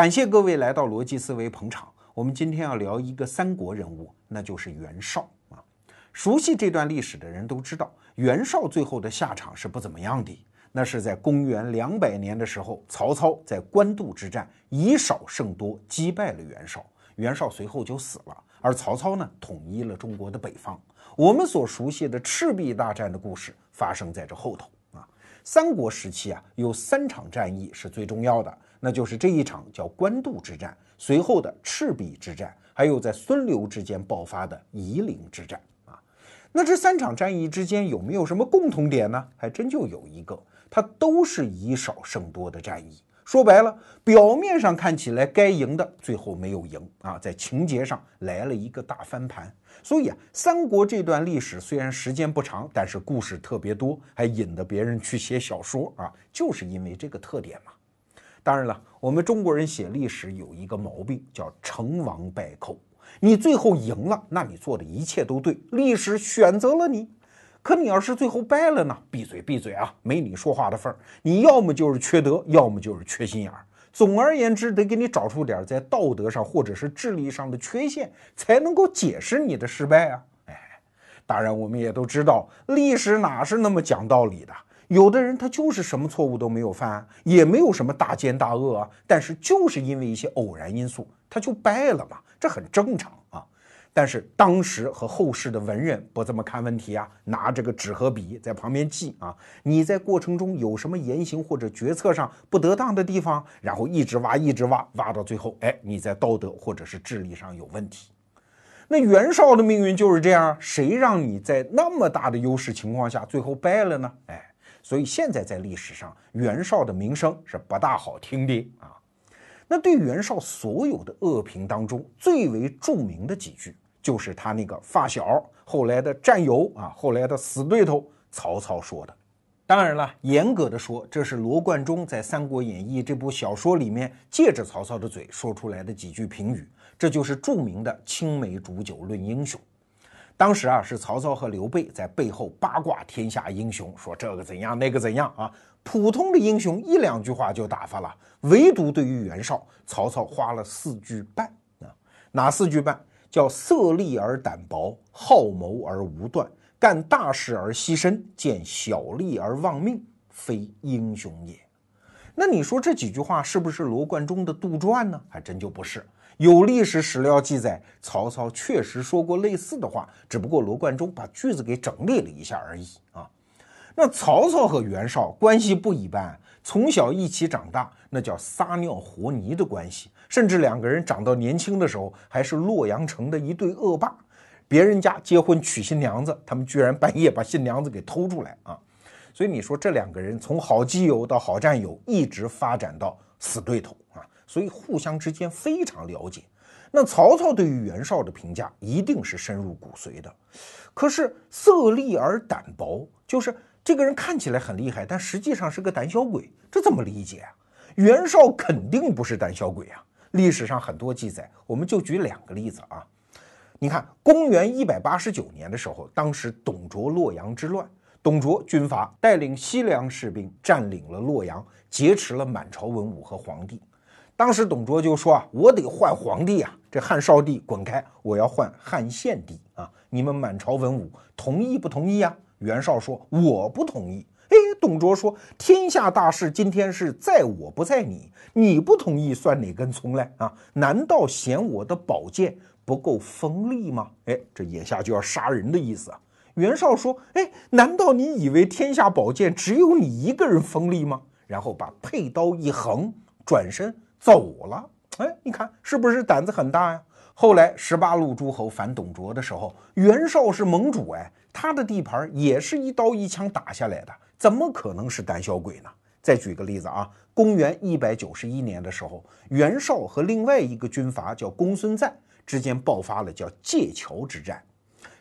感谢各位来到逻辑思维捧场。我们今天要聊一个三国人物，那就是袁绍啊。熟悉这段历史的人都知道，袁绍最后的下场是不怎么样的。那是在公元两百年的时候，曹操在官渡之战以少胜多击败了袁绍，袁绍随后就死了。而曹操呢，统一了中国的北方。我们所熟悉的赤壁大战的故事发生在这后头啊。三国时期啊，有三场战役是最重要的。那就是这一场叫官渡之战，随后的赤壁之战，还有在孙刘之间爆发的夷陵之战啊。那这三场战役之间有没有什么共同点呢？还真就有一个，它都是以少胜多的战役。说白了，表面上看起来该赢的，最后没有赢啊，在情节上来了一个大翻盘。所以啊，三国这段历史虽然时间不长，但是故事特别多，还引得别人去写小说啊，就是因为这个特点嘛。当然了，我们中国人写历史有一个毛病，叫成王败寇。你最后赢了，那你做的一切都对，历史选择了你。可你要是最后败了呢？闭嘴闭嘴啊，没你说话的份儿。你要么就是缺德，要么就是缺心眼儿。总而言之，得给你找出点在道德上或者是智力上的缺陷，才能够解释你的失败啊。哎，当然我们也都知道，历史哪是那么讲道理的。有的人他就是什么错误都没有犯，也没有什么大奸大恶啊，但是就是因为一些偶然因素，他就败了嘛，这很正常啊。但是当时和后世的文人不这么看问题啊，拿这个纸和笔在旁边记啊，你在过程中有什么言行或者决策上不得当的地方，然后一直挖一直挖，挖到最后，哎，你在道德或者是智力上有问题。那袁绍的命运就是这样，谁让你在那么大的优势情况下最后败了呢？哎。所以现在在历史上，袁绍的名声是不大好听的啊。那对袁绍所有的恶评当中，最为著名的几句，就是他那个发小、后来的战友啊，后来的死对头曹操说的。当然了，严格的说，这是罗贯中在《三国演义》这部小说里面借着曹操的嘴说出来的几句评语，这就是著名的青梅煮酒论英雄。当时啊，是曹操和刘备在背后八卦天下英雄，说这个怎样，那个怎样啊。普通的英雄一两句话就打发了，唯独对于袁绍，曹操花了四句半啊。哪四句半？叫色厉而胆薄，好谋而无断，干大事而牺牲，见小利而忘命，非英雄也。那你说这几句话是不是罗贯中的杜撰呢？还真就不是。有历史史料记载，曹操确实说过类似的话，只不过罗贯中把句子给整理了一下而已啊。那曹操和袁绍关系不一般，从小一起长大，那叫撒尿和泥的关系，甚至两个人长到年轻的时候还是洛阳城的一对恶霸。别人家结婚娶新娘子，他们居然半夜把新娘子给偷出来啊！所以你说这两个人从好基友到好战友，一直发展到死对头啊！所以互相之间非常了解。那曹操对于袁绍的评价一定是深入骨髓的。可是色厉而胆薄，就是这个人看起来很厉害，但实际上是个胆小鬼，这怎么理解啊？袁绍肯定不是胆小鬼啊！历史上很多记载，我们就举两个例子啊。你看，公元一百八十九年的时候，当时董卓洛阳之乱，董卓军阀带领西凉士兵占领了洛阳，劫持了满朝文武和皇帝。当时董卓就说啊，我得换皇帝啊，这汉少帝滚开，我要换汉献帝啊！你们满朝文武同意不同意啊？袁绍说我不同意。哎，董卓说天下大事今天是在我不在你，你不同意算哪根葱来啊？难道嫌我的宝剑不够锋利吗？哎，这眼下就要杀人的意思啊！袁绍说，哎，难道你以为天下宝剑只有你一个人锋利吗？然后把佩刀一横，转身。走了，哎，你看是不是胆子很大呀？后来十八路诸侯反董卓的时候，袁绍是盟主，哎，他的地盘也是一刀一枪打下来的，怎么可能是胆小鬼呢？再举个例子啊，公元一百九十一年的时候，袁绍和另外一个军阀叫公孙瓒之间爆发了叫界桥之战。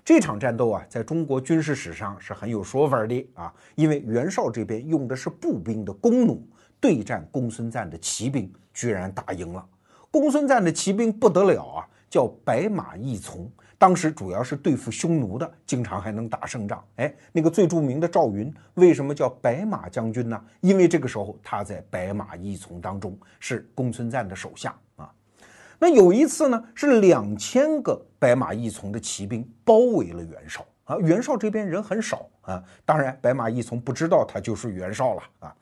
这场战斗啊，在中国军事史上是很有说法的啊，因为袁绍这边用的是步兵的弓弩。对战公孙瓒的骑兵，居然打赢了。公孙瓒的骑兵不得了啊，叫白马义从。当时主要是对付匈奴的，经常还能打胜仗。哎，那个最著名的赵云，为什么叫白马将军呢？因为这个时候他在白马义从当中，是公孙瓒的手下啊。那有一次呢，是两千个白马义从的骑兵包围了袁绍啊。袁绍这边人很少啊，当然白马义从不知道他就是袁绍了啊。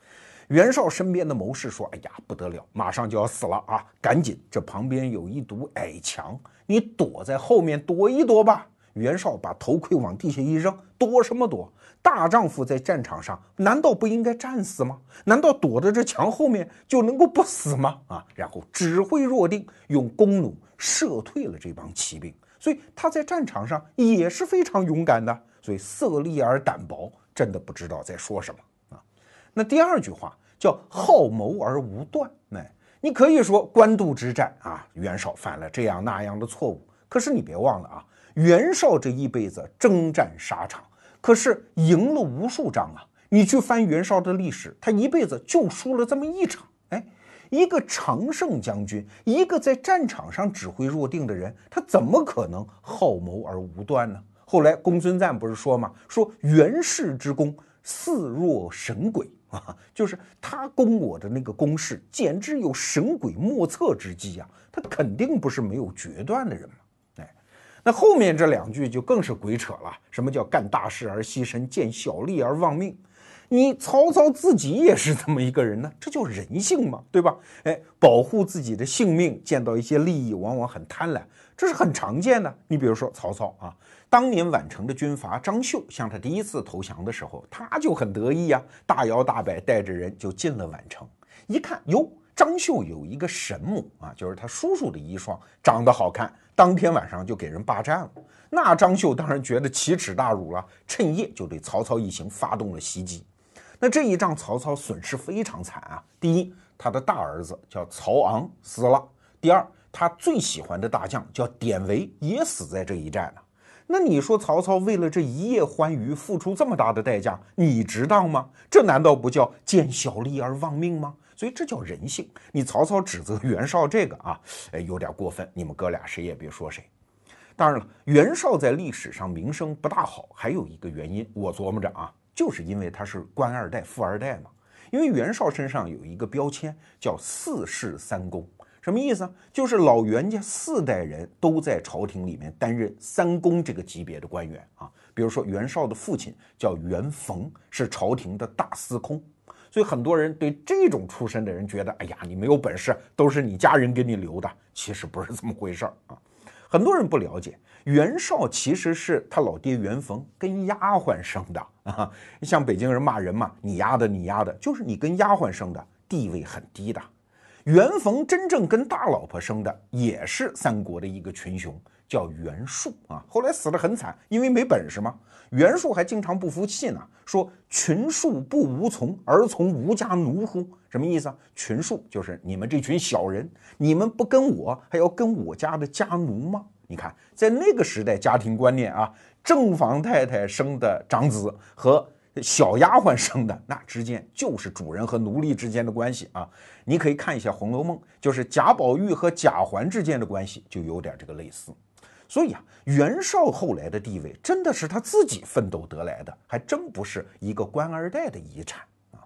袁绍身边的谋士说：“哎呀，不得了，马上就要死了啊！赶紧，这旁边有一堵矮墙，你躲在后面躲一躲吧。”袁绍把头盔往地下一扔：“躲什么躲？大丈夫在战场上，难道不应该战死吗？难道躲在这墙后面就能够不死吗？啊！”然后指挥若定，用弓弩射退了这帮骑兵。所以他在战场上也是非常勇敢的。所以色厉而胆薄，真的不知道在说什么。那第二句话叫好谋而无断。哎，你可以说官渡之战啊，袁绍犯了这样那样的错误。可是你别忘了啊，袁绍这一辈子征战沙场，可是赢了无数仗啊。你去翻袁绍的历史，他一辈子就输了这么一场。哎，一个常胜将军，一个在战场上指挥若定的人，他怎么可能好谋而无断呢？后来公孙瓒不是说吗？说袁氏之功似若神鬼。啊，就是他攻我的那个攻势，简直有神鬼莫测之机呀！他肯定不是没有决断的人嘛。哎，那后面这两句就更是鬼扯了。什么叫干大事而牺牲，见小利而忘命？你曹操自己也是这么一个人呢，这叫人性嘛，对吧？哎，保护自己的性命，见到一些利益，往往很贪婪，这是很常见的。你比如说曹操啊。当年宛城的军阀张绣向他第一次投降的时候，他就很得意呀，大摇大摆带着人就进了宛城。一看哟，张绣有一个神母啊，就是他叔叔的遗孀，长得好看。当天晚上就给人霸占了。那张绣当然觉得奇耻大辱了，趁夜就对曹操一行发动了袭击。那这一仗曹操损失非常惨啊。第一，他的大儿子叫曹昂死了；第二，他最喜欢的大将叫典韦也死在这一战了。那你说曹操为了这一夜欢愉付出这么大的代价，你值当吗？这难道不叫见小利而忘命吗？所以这叫人性。你曹操指责袁绍这个啊，哎，有点过分。你们哥俩谁也别说谁。当然了，袁绍在历史上名声不大好，还有一个原因，我琢磨着啊，就是因为他是官二代、富二代嘛。因为袁绍身上有一个标签叫四世三公。什么意思？就是老袁家四代人都在朝廷里面担任三公这个级别的官员啊。比如说袁绍的父亲叫袁逢，是朝廷的大司空，所以很多人对这种出身的人觉得，哎呀，你没有本事，都是你家人给你留的。其实不是这么回事儿啊。很多人不了解，袁绍其实是他老爹袁逢跟丫鬟生的啊。像北京人骂人嘛，你丫的你丫的，就是你跟丫鬟生的，地位很低的。袁逢真正跟大老婆生的也是三国的一个群雄，叫袁术啊。后来死得很惨，因为没本事嘛。袁术还经常不服气呢，说群庶不无从，而从吾家奴乎？什么意思啊？群庶就是你们这群小人，你们不跟我，还要跟我家的家奴吗？你看，在那个时代，家庭观念啊，正房太太生的长子和。小丫鬟生的那之间就是主人和奴隶之间的关系啊！你可以看一下《红楼梦》，就是贾宝玉和贾环之间的关系就有点这个类似。所以啊，袁绍后来的地位真的是他自己奋斗得来的，还真不是一个官二代的遗产啊！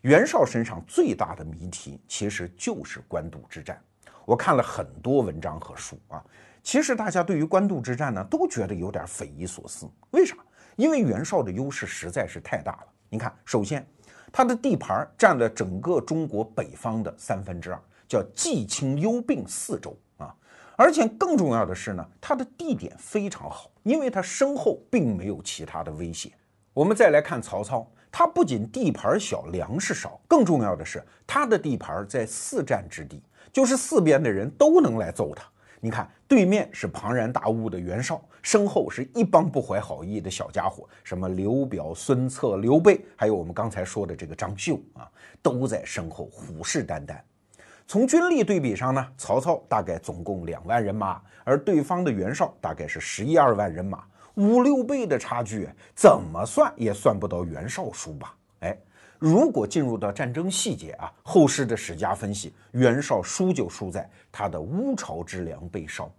袁绍身上最大的谜题其实就是官渡之战。我看了很多文章和书啊，其实大家对于官渡之战呢都觉得有点匪夷所思，为啥？因为袁绍的优势实在是太大了。你看，首先，他的地盘占了整个中国北方的三分之二，叫冀青幽并四州啊。而且更重要的是呢，他的地点非常好，因为他身后并没有其他的威胁。我们再来看曹操，他不仅地盘小，粮食少，更重要的是他的地盘在四战之地，就是四边的人都能来揍他。你看，对面是庞然大物的袁绍，身后是一帮不怀好意的小家伙，什么刘表、孙策、刘备，还有我们刚才说的这个张绣啊，都在身后虎视眈眈。从军力对比上呢，曹操大概总共两万人马，而对方的袁绍大概是十一二万人马，五六倍的差距，怎么算也算不到袁绍输吧？哎。如果进入到战争细节啊，后世的史家分析，袁绍输就输在他的乌巢之粮被烧。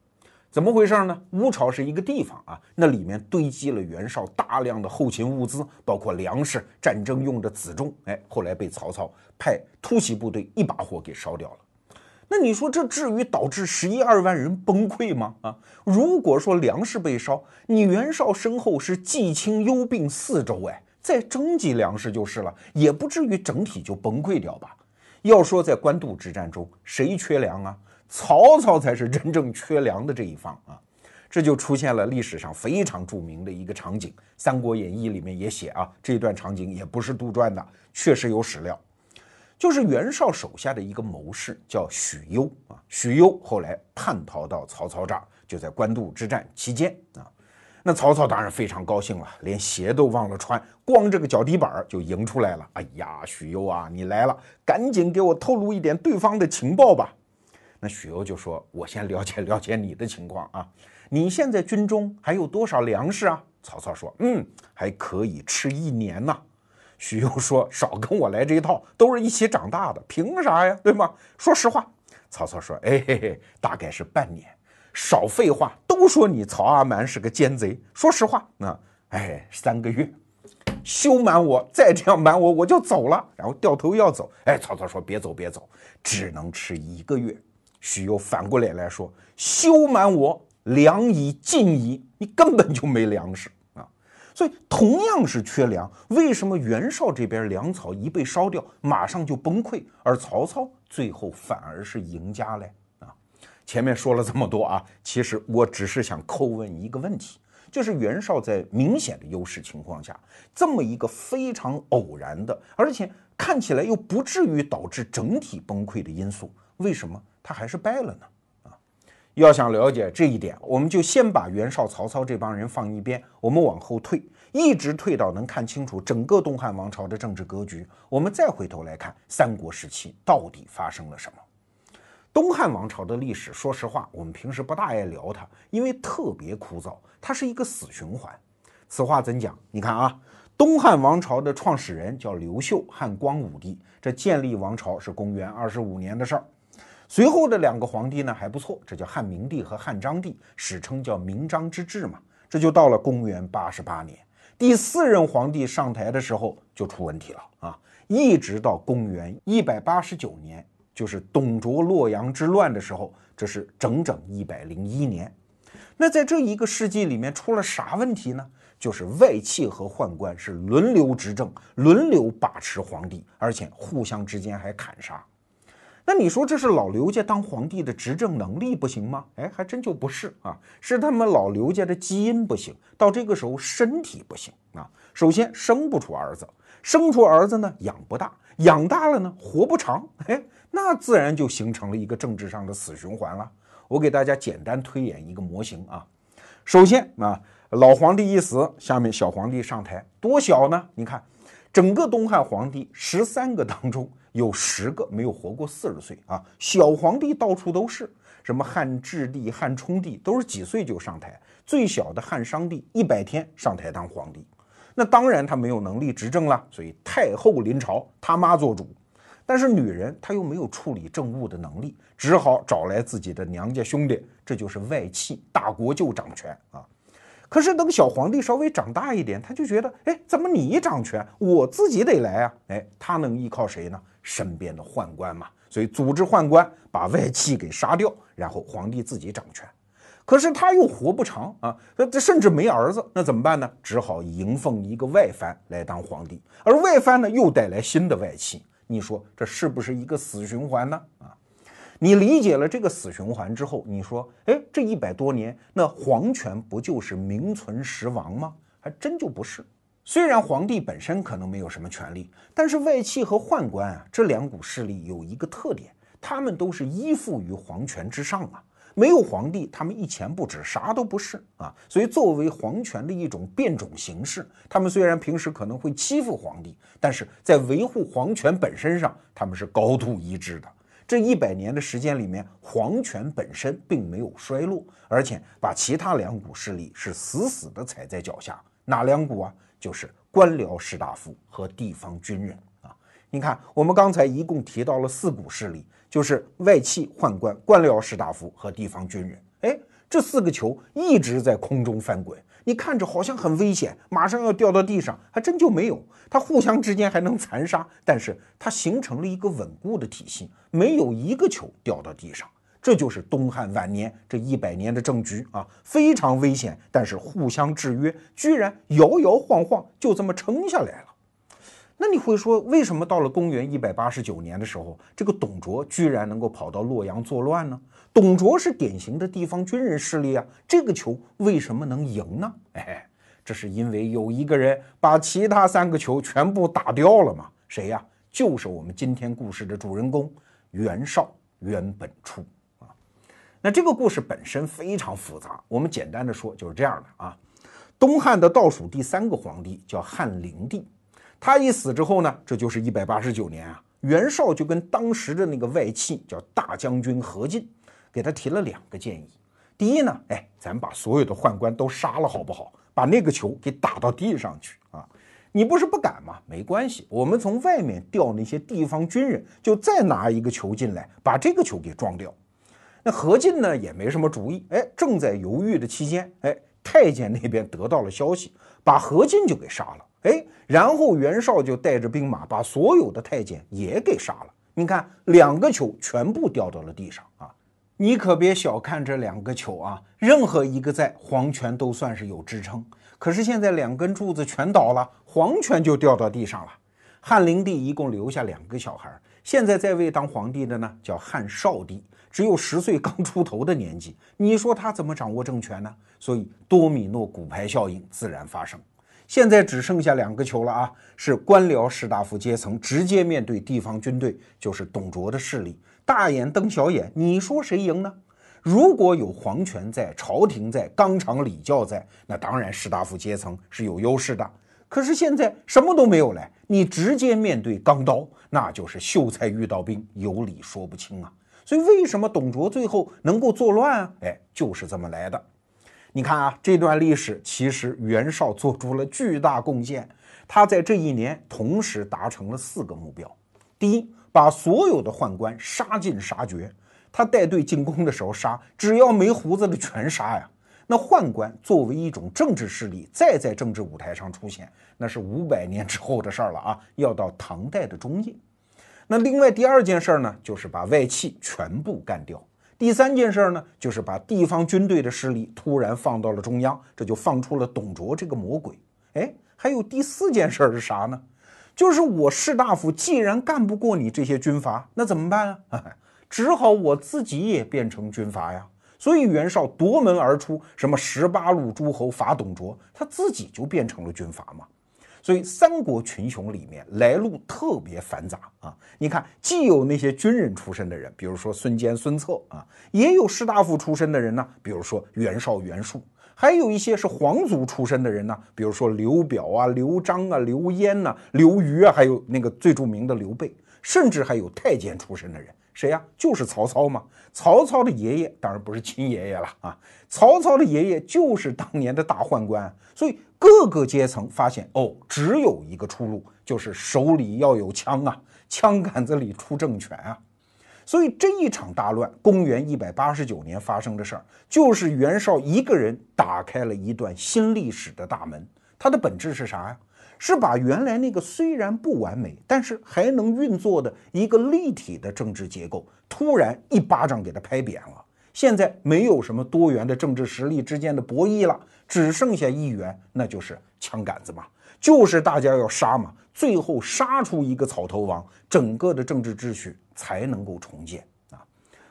怎么回事呢？乌巢是一个地方啊，那里面堆积了袁绍大量的后勤物资，包括粮食、战争用的辎重。哎，后来被曹操派突袭部队一把火给烧掉了。那你说这至于导致十一二万人崩溃吗？啊，如果说粮食被烧，你袁绍身后是冀青幽并四州，哎，再征集粮食就是了，也不至于整体就崩溃掉吧？要说在官渡之战中，谁缺粮啊？曹操才是真正缺粮的这一方啊，这就出现了历史上非常著名的一个场景，《三国演义》里面也写啊，这一段场景也不是杜撰的，确实有史料，就是袁绍手下的一个谋士叫许攸啊，许攸后来叛逃到曹操这儿，就在官渡之战期间啊，那曹操当然非常高兴了，连鞋都忘了穿，光这个脚底板就迎出来了。哎呀，许攸啊，你来了，赶紧给我透露一点对方的情报吧。那许攸就说：“我先了解了解你的情况啊，你现在军中还有多少粮食啊？”曹操说：“嗯，还可以吃一年呢。”许攸说：“少跟我来这一套，都是一起长大的，凭啥呀？对吗？说实话。”曹操说：“哎嘿嘿，大概是半年。少废话，都说你曹阿瞒是个奸贼。说实话，那哎，三个月，休瞒我，再这样瞒我，我就走了。然后掉头要走。哎，曹操说：别走，别走，只能吃一个月。”许攸反过脸来说：“休瞒我，粮已尽矣，你根本就没粮食啊！所以同样是缺粮，为什么袁绍这边粮草一被烧掉，马上就崩溃，而曹操最后反而是赢家嘞？前面说了这么多啊，其实我只是想叩问一个问题，就是袁绍在明显的优势情况下，这么一个非常偶然的，而且看起来又不至于导致整体崩溃的因素，为什么？”他还是败了呢，啊！要想了解这一点，我们就先把袁绍、曹操这帮人放一边，我们往后退，一直退到能看清楚整个东汉王朝的政治格局，我们再回头来看三国时期到底发生了什么。东汉王朝的历史，说实话，我们平时不大爱聊它，因为特别枯燥，它是一个死循环。此话怎讲？你看啊，东汉王朝的创始人叫刘秀，汉光武帝，这建立王朝是公元二十五年的事儿。随后的两个皇帝呢还不错，这叫汉明帝和汉章帝，史称叫明章之治嘛。这就到了公元八十八年，第四任皇帝上台的时候就出问题了啊！一直到公元一百八十九年，就是董卓洛阳之乱的时候，这是整整一百零一年。那在这一个世纪里面出了啥问题呢？就是外戚和宦官是轮流执政，轮流把持皇帝，而且互相之间还砍杀。那你说这是老刘家当皇帝的执政能力不行吗？哎，还真就不是啊，是他们老刘家的基因不行，到这个时候身体不行啊。首先生不出儿子，生出儿子呢养不大，养大了呢活不长，哎，那自然就形成了一个政治上的死循环了。我给大家简单推演一个模型啊。首先啊，老皇帝一死，下面小皇帝上台，多小呢？你看，整个东汉皇帝十三个当中。有十个没有活过四十岁啊！小皇帝到处都是，什么汉质帝、汉冲帝都是几岁就上台，最小的汉商帝一百天上台当皇帝，那当然他没有能力执政了，所以太后临朝，他妈做主。但是女人她又没有处理政务的能力，只好找来自己的娘家兄弟，这就是外戚，大国就掌权啊。可是等小皇帝稍微长大一点，他就觉得，哎，怎么你掌权，我自己得来啊？哎，他能依靠谁呢？身边的宦官嘛，所以组织宦官把外戚给杀掉，然后皇帝自己掌权。可是他又活不长啊，这这甚至没儿子，那怎么办呢？只好迎奉一个外藩来当皇帝，而外藩呢又带来新的外戚。你说这是不是一个死循环呢？啊？你理解了这个死循环之后，你说，哎，这一百多年，那皇权不就是名存实亡吗？还真就不是。虽然皇帝本身可能没有什么权利，但是外戚和宦官啊，这两股势力有一个特点，他们都是依附于皇权之上啊。没有皇帝，他们一钱不值，啥都不是啊。所以，作为皇权的一种变种形式，他们虽然平时可能会欺负皇帝，但是在维护皇权本身上，他们是高度一致的。这一百年的时间里面，皇权本身并没有衰落，而且把其他两股势力是死死的踩在脚下。哪两股啊？就是官僚士大夫和地方军人啊。你看，我们刚才一共提到了四股势力，就是外戚、宦官、官僚士大夫和地方军人。哎，这四个球一直在空中翻滚，你看着好像很危险，马上要掉到地上，还真就没有。它互相之间还能残杀，但是它形成了一个稳固的体系，没有一个球掉到地上。这就是东汉晚年这一百年的政局啊，非常危险，但是互相制约，居然摇摇晃晃就这么撑下来了。那你会说，为什么到了公元一百八十九年的时候，这个董卓居然能够跑到洛阳作乱呢？董卓是典型的地方军人势力啊，这个球为什么能赢呢？哎，这是因为有一个人把其他三个球全部打掉了嘛？谁呀？就是我们今天故事的主人公袁绍袁本初啊。那这个故事本身非常复杂，我们简单的说就是这样的啊。东汉的倒数第三个皇帝叫汉灵帝，他一死之后呢，这就是一百八十九年啊。袁绍就跟当时的那个外戚叫大将军何进，给他提了两个建议。第一呢，哎，咱把所有的宦官都杀了好不好？把那个球给打到地上去啊！你不是不敢吗？没关系，我们从外面调那些地方军人，就再拿一个球进来，把这个球给撞掉。那何进呢也没什么主意，哎，正在犹豫的期间，哎，太监那边得到了消息，把何进就给杀了，哎，然后袁绍就带着兵马把所有的太监也给杀了。你看，两个球全部掉到了地上啊！你可别小看这两个球啊，任何一个在皇权都算是有支撑。可是现在两根柱子全倒了，皇权就掉到地上了。汉灵帝一共留下两个小孩，现在在位当皇帝的呢叫汉少帝。只有十岁刚出头的年纪，你说他怎么掌握政权呢？所以多米诺骨牌效应自然发生。现在只剩下两个球了啊，是官僚士大夫阶层直接面对地方军队，就是董卓的势力，大眼瞪小眼。你说谁赢呢？如果有皇权在，朝廷在，纲常礼教在，那当然士大夫阶层是有优势的。可是现在什么都没有了，你直接面对钢刀，那就是秀才遇到兵，有理说不清啊。所以，为什么董卓最后能够作乱啊？哎，就是这么来的。你看啊，这段历史其实袁绍做出了巨大贡献。他在这一年同时达成了四个目标：第一，把所有的宦官杀尽杀绝。他带队进攻的时候杀，只要没胡子的全杀呀。那宦官作为一种政治势力，再在政治舞台上出现，那是五百年之后的事儿了啊，要到唐代的中叶。那另外第二件事儿呢，就是把外戚全部干掉；第三件事呢，就是把地方军队的势力突然放到了中央，这就放出了董卓这个魔鬼。哎，还有第四件事是啥呢？就是我士大夫既然干不过你这些军阀，那怎么办啊？只好我自己也变成军阀呀。所以袁绍夺门而出，什么十八路诸侯伐董卓，他自己就变成了军阀嘛。所以三国群雄里面来路特别繁杂啊！你看，既有那些军人出身的人，比如说孙坚、孙策啊，也有士大夫出身的人呢，比如说袁绍、袁术，还有一些是皇族出身的人呢，比如说刘表啊、刘璋啊、刘焉呐、刘虞啊，还有那个最著名的刘备，甚至还有太监出身的人，谁呀？就是曹操嘛！曹操的爷爷当然不是亲爷爷了啊，曹操的爷爷就是当年的大宦官，所以。各个阶层发现哦，只有一个出路，就是手里要有枪啊，枪杆子里出政权啊。所以这一场大乱，公元一百八十九年发生的事儿，就是袁绍一个人打开了一段新历史的大门。它的本质是啥呀？是把原来那个虽然不完美，但是还能运作的一个立体的政治结构，突然一巴掌给它拍扁了。现在没有什么多元的政治实力之间的博弈了。只剩下一员，那就是枪杆子嘛，就是大家要杀嘛，最后杀出一个草头王，整个的政治秩序才能够重建啊。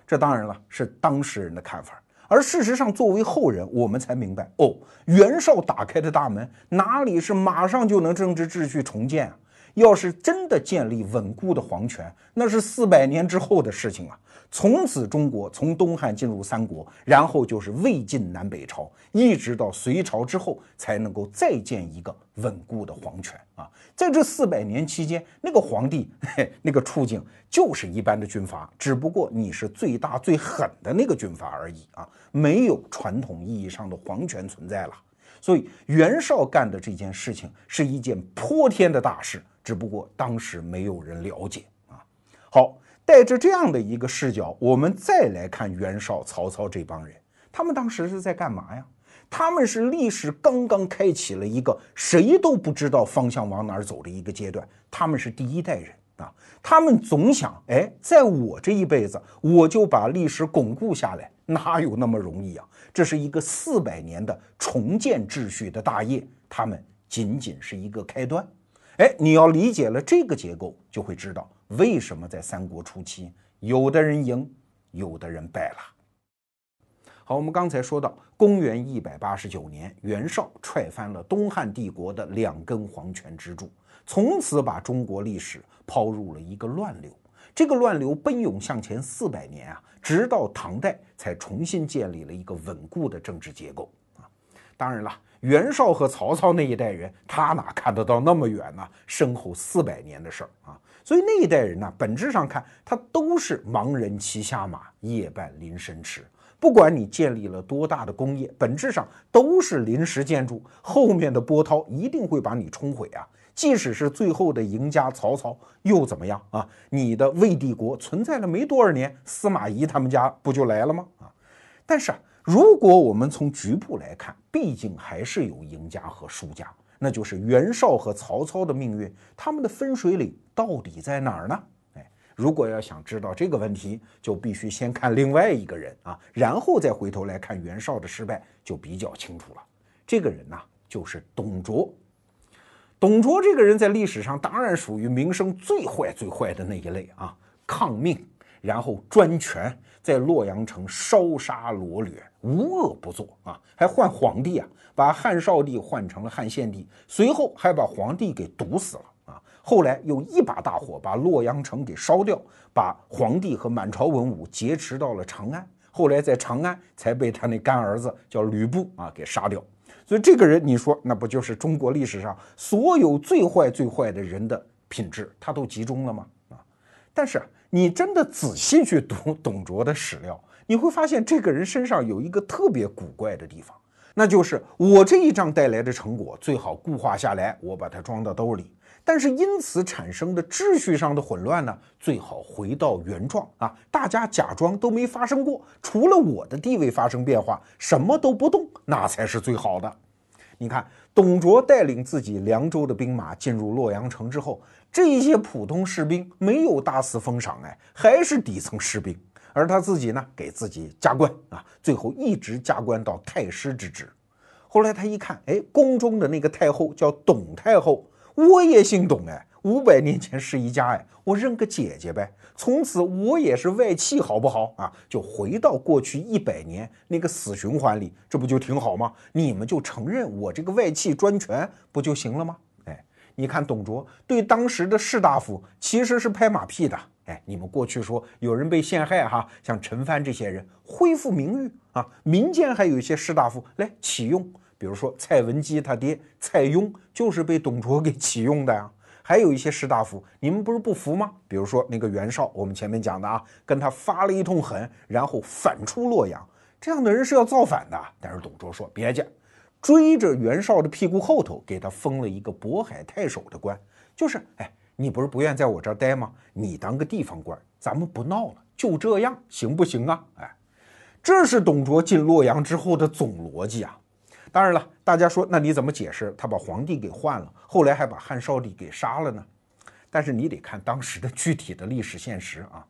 这当然了，是当事人的看法，而事实上，作为后人，我们才明白哦，袁绍打开的大门，哪里是马上就能政治秩序重建啊？要是真的建立稳固的皇权，那是四百年之后的事情啊。从此，中国从东汉进入三国，然后就是魏晋南北朝，一直到隋朝之后，才能够再建一个稳固的皇权啊！在这四百年期间，那个皇帝嘿 那个处境就是一般的军阀，只不过你是最大最狠的那个军阀而已啊，没有传统意义上的皇权存在了。所以，袁绍干的这件事情是一件泼天的大事，只不过当时没有人了解啊。好。带着这样的一个视角，我们再来看袁绍、曹操这帮人，他们当时是在干嘛呀？他们是历史刚刚开启了一个谁都不知道方向往哪儿走的一个阶段。他们是第一代人啊，他们总想，哎，在我这一辈子，我就把历史巩固下来，哪有那么容易啊？这是一个四百年的重建秩序的大业，他们仅仅是一个开端。哎，你要理解了这个结构，就会知道为什么在三国初期，有的人赢，有的人败了。好，我们刚才说到，公元一百八十九年，袁绍踹翻了东汉帝国的两根皇权支柱，从此把中国历史抛入了一个乱流。这个乱流奔涌向前四百年啊，直到唐代才重新建立了一个稳固的政治结构啊。当然了，袁绍和曹操那一代人，他哪看得到那么远呢？身后四百年的事儿啊，所以那一代人呢，本质上看，他都是盲人骑瞎马，夜半临深池。不管你建立了多大的工业，本质上都是临时建筑，后面的波涛一定会把你冲毁啊！即使是最后的赢家曹操，又怎么样啊？你的魏帝国存在了没多少年，司马懿他们家不就来了吗？啊！但是啊，如果我们从局部来看，毕竟还是有赢家和输家，那就是袁绍和曹操的命运，他们的分水岭到底在哪儿呢？如果要想知道这个问题，就必须先看另外一个人啊，然后再回头来看袁绍的失败，就比较清楚了。这个人呢，就是董卓。董卓这个人在历史上当然属于名声最坏最坏的那一类啊，抗命，然后专权，在洛阳城烧杀掳掠，无恶不作啊，还换皇帝啊，把汉少帝换成了汉献帝，随后还把皇帝给毒死了啊。后来又一把大火把洛阳城给烧掉，把皇帝和满朝文武劫持到了长安。后来在长安才被他那干儿子叫吕布啊给杀掉。所以这个人，你说那不就是中国历史上所有最坏最坏的人的品质，他都集中了吗？啊！但是你真的仔细去读 董卓的史料，你会发现这个人身上有一个特别古怪的地方，那就是我这一仗带来的成果最好固化下来，我把它装到兜里。但是因此产生的秩序上的混乱呢，最好回到原状啊！大家假装都没发生过，除了我的地位发生变化，什么都不动，那才是最好的。你看，董卓带领自己凉州的兵马进入洛阳城之后，这些普通士兵没有大肆封赏，哎，还是底层士兵。而他自己呢，给自己加官啊，最后一直加官到太师之职。后来他一看，哎，宫中的那个太后叫董太后。我也姓董哎，五百年前是一家哎，我认个姐姐呗。从此我也是外戚，好不好啊？就回到过去一百年那个死循环里，这不就挺好吗？你们就承认我这个外戚专权不就行了吗？你看董卓对当时的士大夫其实是拍马屁的。哎，你们过去说有人被陷害哈，像陈蕃这些人恢复名誉啊，民间还有一些士大夫来启用。比如说蔡文姬他爹蔡邕就是被董卓给启用的呀，还有一些士大夫，你们不是不服吗？比如说那个袁绍，我们前面讲的啊，跟他发了一通狠，然后反出洛阳，这样的人是要造反的。但是董卓说别介，追着袁绍的屁股后头给他封了一个渤海太守的官，就是哎，你不是不愿在我这儿待吗？你当个地方官，咱们不闹了，就这样行不行啊？哎，这是董卓进洛阳之后的总逻辑啊。当然了，大家说那你怎么解释他把皇帝给换了，后来还把汉少帝给杀了呢？但是你得看当时的具体的历史现实啊。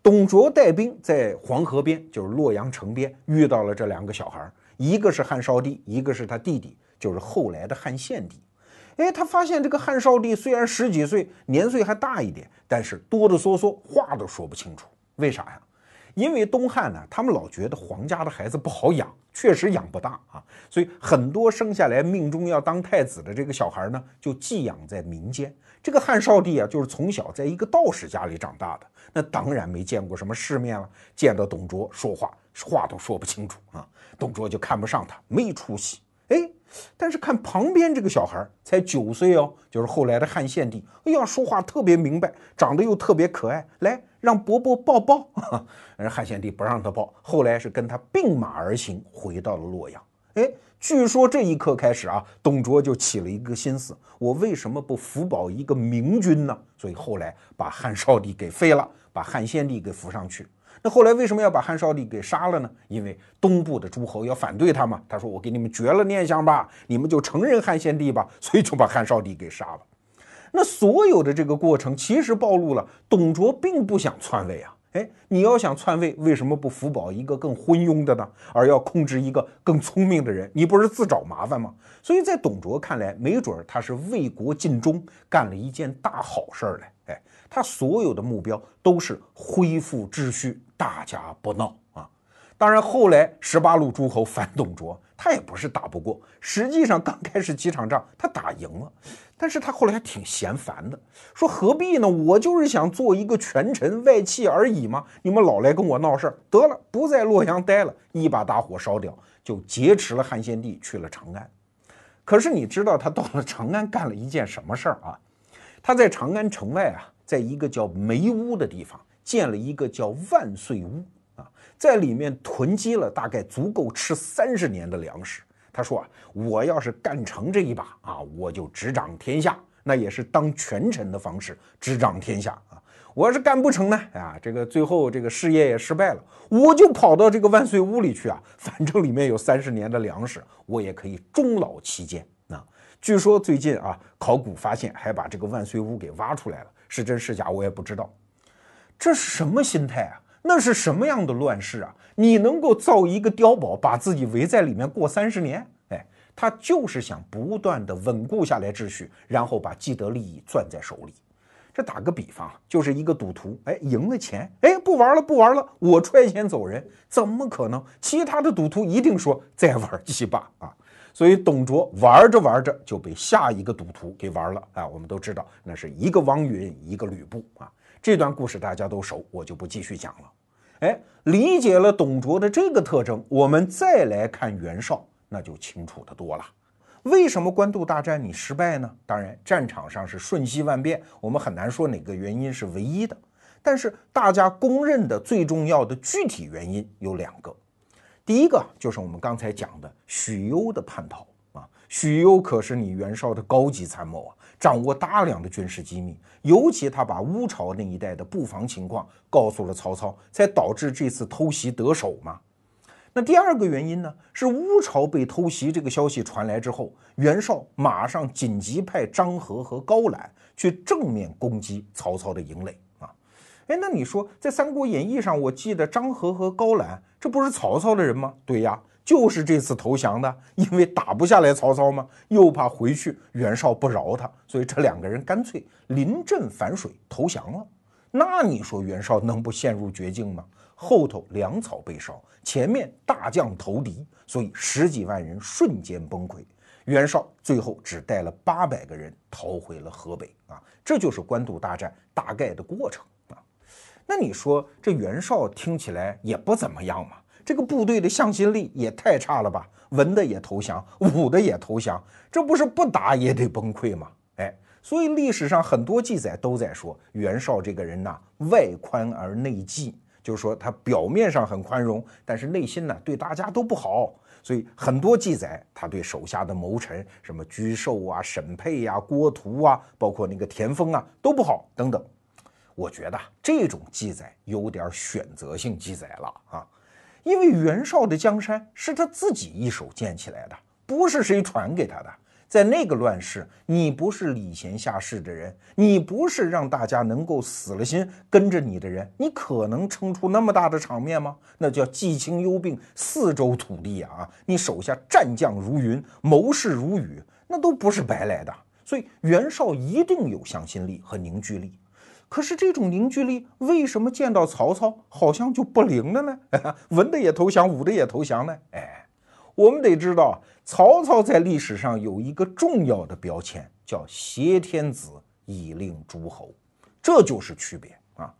董卓带兵在黄河边，就是洛阳城边，遇到了这两个小孩儿，一个是汉少帝，一个是他弟弟，就是后来的汉献帝。哎，他发现这个汉少帝虽然十几岁，年岁还大一点，但是哆哆嗦嗦，话都说不清楚。为啥呀？因为东汉呢，他们老觉得皇家的孩子不好养，确实养不大啊，所以很多生下来命中要当太子的这个小孩呢，就寄养在民间。这个汉少帝啊，就是从小在一个道士家里长大的，那当然没见过什么世面了，见到董卓说话话都说不清楚啊，董卓就看不上他，没出息。哎。但是看旁边这个小孩才九岁哦，就是后来的汉献帝。哎呀，说话特别明白，长得又特别可爱，来让伯伯抱抱。人汉献帝不让他抱，后来是跟他并马而行，回到了洛阳。哎，据说这一刻开始啊，董卓就起了一个心思：我为什么不扶保一个明君呢？所以后来把汉少帝给废了，把汉献帝给扶上去。那后来为什么要把汉少帝给杀了呢？因为东部的诸侯要反对他嘛。他说：“我给你们绝了念想吧，你们就承认汉献帝吧。”所以就把汉少帝给杀了。那所有的这个过程，其实暴露了董卓并不想篡位啊。哎，你要想篡位，为什么不扶保一个更昏庸的呢？而要控制一个更聪明的人？你不是自找麻烦吗？所以在董卓看来，没准他是为国尽忠，干了一件大好事儿来。哎，他所有的目标都是恢复秩序，大家不闹啊。当然，后来十八路诸侯反董卓，他也不是打不过。实际上，刚开始几场仗他打赢了。但是他后来还挺嫌烦的，说何必呢？我就是想做一个权臣外戚而已嘛！你们老来跟我闹事儿，得了，不在洛阳待了，一把大火烧掉，就劫持了汉献帝去了长安。可是你知道他到了长安干了一件什么事儿啊？他在长安城外啊，在一个叫梅屋的地方建了一个叫万岁屋啊，在里面囤积了大概足够吃三十年的粮食。他说啊，我要是干成这一把啊，我就执掌天下，那也是当权臣的方式执掌天下啊。我要是干不成呢，啊，这个最后这个事业也失败了，我就跑到这个万岁屋里去啊，反正里面有三十年的粮食，我也可以终老其间啊。据说最近啊，考古发现还把这个万岁屋给挖出来了，是真是假我也不知道。这是什么心态啊？那是什么样的乱世啊？你能够造一个碉堡，把自己围在里面过三十年？哎，他就是想不断的稳固下来秩序，然后把既得利益攥在手里。这打个比方，就是一个赌徒，哎，赢了钱，哎，不玩了，不玩了，我揣钱走人，怎么可能？其他的赌徒一定说再玩几把啊！所以董卓玩着玩着就被下一个赌徒给玩了啊！我们都知道，那是一个王允，一个吕布啊。这段故事大家都熟，我就不继续讲了。哎，理解了董卓的这个特征，我们再来看袁绍，那就清楚的多了。为什么官渡大战你失败呢？当然，战场上是瞬息万变，我们很难说哪个原因是唯一的。但是大家公认的最重要的具体原因有两个。第一个就是我们刚才讲的许攸的叛逃啊，许攸可是你袁绍的高级参谋啊。掌握大量的军事机密，尤其他把乌巢那一带的布防情况告诉了曹操，才导致这次偷袭得手嘛。那第二个原因呢，是乌巢被偷袭这个消息传来之后，袁绍马上紧急派张合和高览去正面攻击曹操的营垒啊。哎，那你说在《三国演义》上，我记得张合和高览这不是曹操的人吗？对呀。就是这次投降的，因为打不下来曹操嘛，又怕回去袁绍不饶他，所以这两个人干脆临阵反水投降了。那你说袁绍能不陷入绝境吗？后头粮草被烧，前面大将投敌，所以十几万人瞬间崩溃。袁绍最后只带了八百个人逃回了河北啊，这就是官渡大战大概的过程啊。那你说这袁绍听起来也不怎么样嘛？这个部队的向心力也太差了吧！文的也投降，武的也投降，这不是不打也得崩溃吗？哎，所以历史上很多记载都在说袁绍这个人呐，外宽而内忌，就是说他表面上很宽容，但是内心呢对大家都不好。所以很多记载他对手下的谋臣，什么居寿啊、沈佩呀、郭图啊，包括那个田丰啊都不好等等。我觉得这种记载有点选择性记载了啊。因为袁绍的江山是他自己一手建起来的，不是谁传给他的。在那个乱世，你不是礼贤下士的人，你不是让大家能够死了心跟着你的人，你可能撑出那么大的场面吗？那叫季清幽并四周土地啊！你手下战将如云，谋士如雨，那都不是白来的。所以袁绍一定有向心力和凝聚力。可是这种凝聚力为什么见到曹操好像就不灵了呢？文的也投降，武的也投降呢？哎，我们得知道，曹操在历史上有一个重要的标签，叫挟天子以令诸侯，这就是区别啊。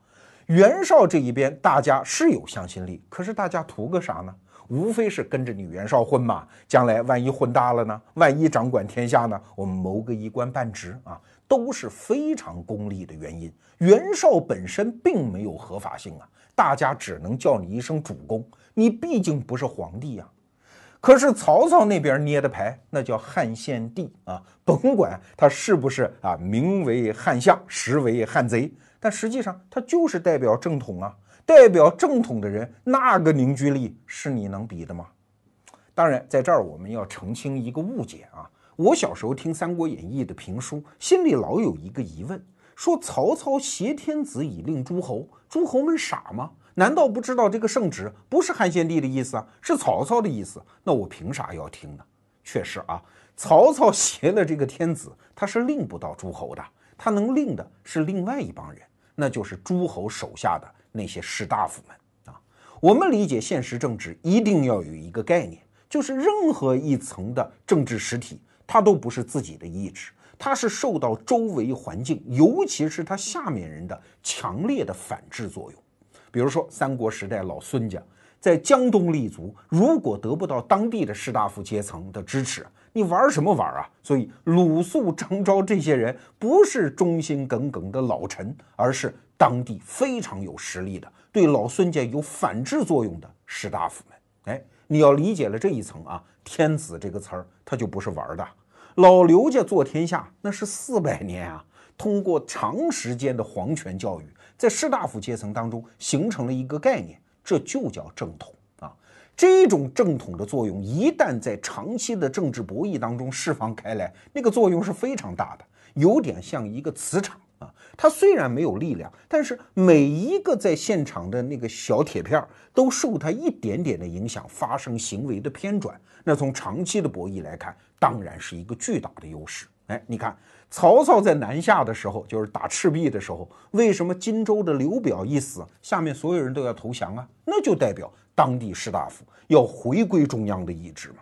袁绍这一边，大家是有向心力，可是大家图个啥呢？无非是跟着你袁绍混嘛，将来万一混大了呢？万一掌管天下呢？我们谋个一官半职啊，都是非常功利的原因。袁绍本身并没有合法性啊，大家只能叫你一声主公，你毕竟不是皇帝呀。可是曹操那边捏的牌，那叫汉献帝啊，甭管他是不是啊，名为汉相，实为汉贼，但实际上他就是代表正统啊。代表正统的人，那个凝聚力是你能比的吗？当然，在这儿我们要澄清一个误解啊。我小时候听《三国演义》的评书，心里老有一个疑问：说曹操挟天子以令诸侯，诸侯们傻吗？难道不知道这个圣旨不是汉献帝的意思啊，是曹操的意思？那我凭啥要听呢？确实啊，曹操挟了这个天子，他是令不到诸侯的，他能令的是另外一帮人，那就是诸侯手下的那些士大夫们啊。我们理解现实政治，一定要有一个概念，就是任何一层的政治实体。他都不是自己的意志，他是受到周围环境，尤其是他下面人的强烈的反制作用。比如说三国时代老孙家在江东立足，如果得不到当地的士大夫阶层的支持，你玩什么玩啊？所以鲁肃、张昭这些人不是忠心耿耿的老臣，而是当地非常有实力的、对老孙家有反制作用的士大夫们。哎。你要理解了这一层啊，天子这个词儿，它就不是玩的。老刘家做天下那是四百年啊，通过长时间的皇权教育，在士大夫阶层当中形成了一个概念，这就叫正统啊。这种正统的作用一旦在长期的政治博弈当中释放开来，那个作用是非常大的，有点像一个磁场。啊，他虽然没有力量，但是每一个在现场的那个小铁片都受他一点点的影响，发生行为的偏转。那从长期的博弈来看，当然是一个巨大的优势。哎，你看曹操在南下的时候，就是打赤壁的时候，为什么荆州的刘表一死，下面所有人都要投降啊？那就代表当地士大夫要回归中央的意志嘛。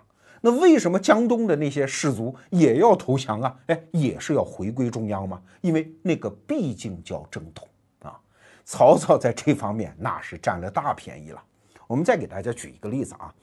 那为什么江东的那些士族也要投降啊？哎，也是要回归中央吗？因为那个毕竟叫正统啊。曹操在这方面那是占了大便宜了。我们再给大家举一个例子啊，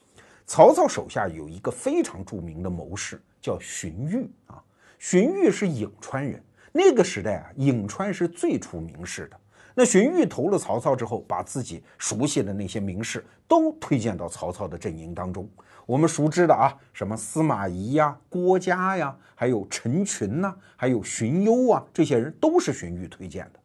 曹操手下有一个非常著名的谋士叫荀彧啊。荀彧是颍川人，那个时代啊，颍川是最出名士的。那荀彧投了曹操之后，把自己熟悉的那些名士都推荐到曹操的阵营当中。我们熟知的啊，什么司马懿呀、郭嘉呀，还有陈群呐，还有荀攸啊，这些人都是荀彧推荐的。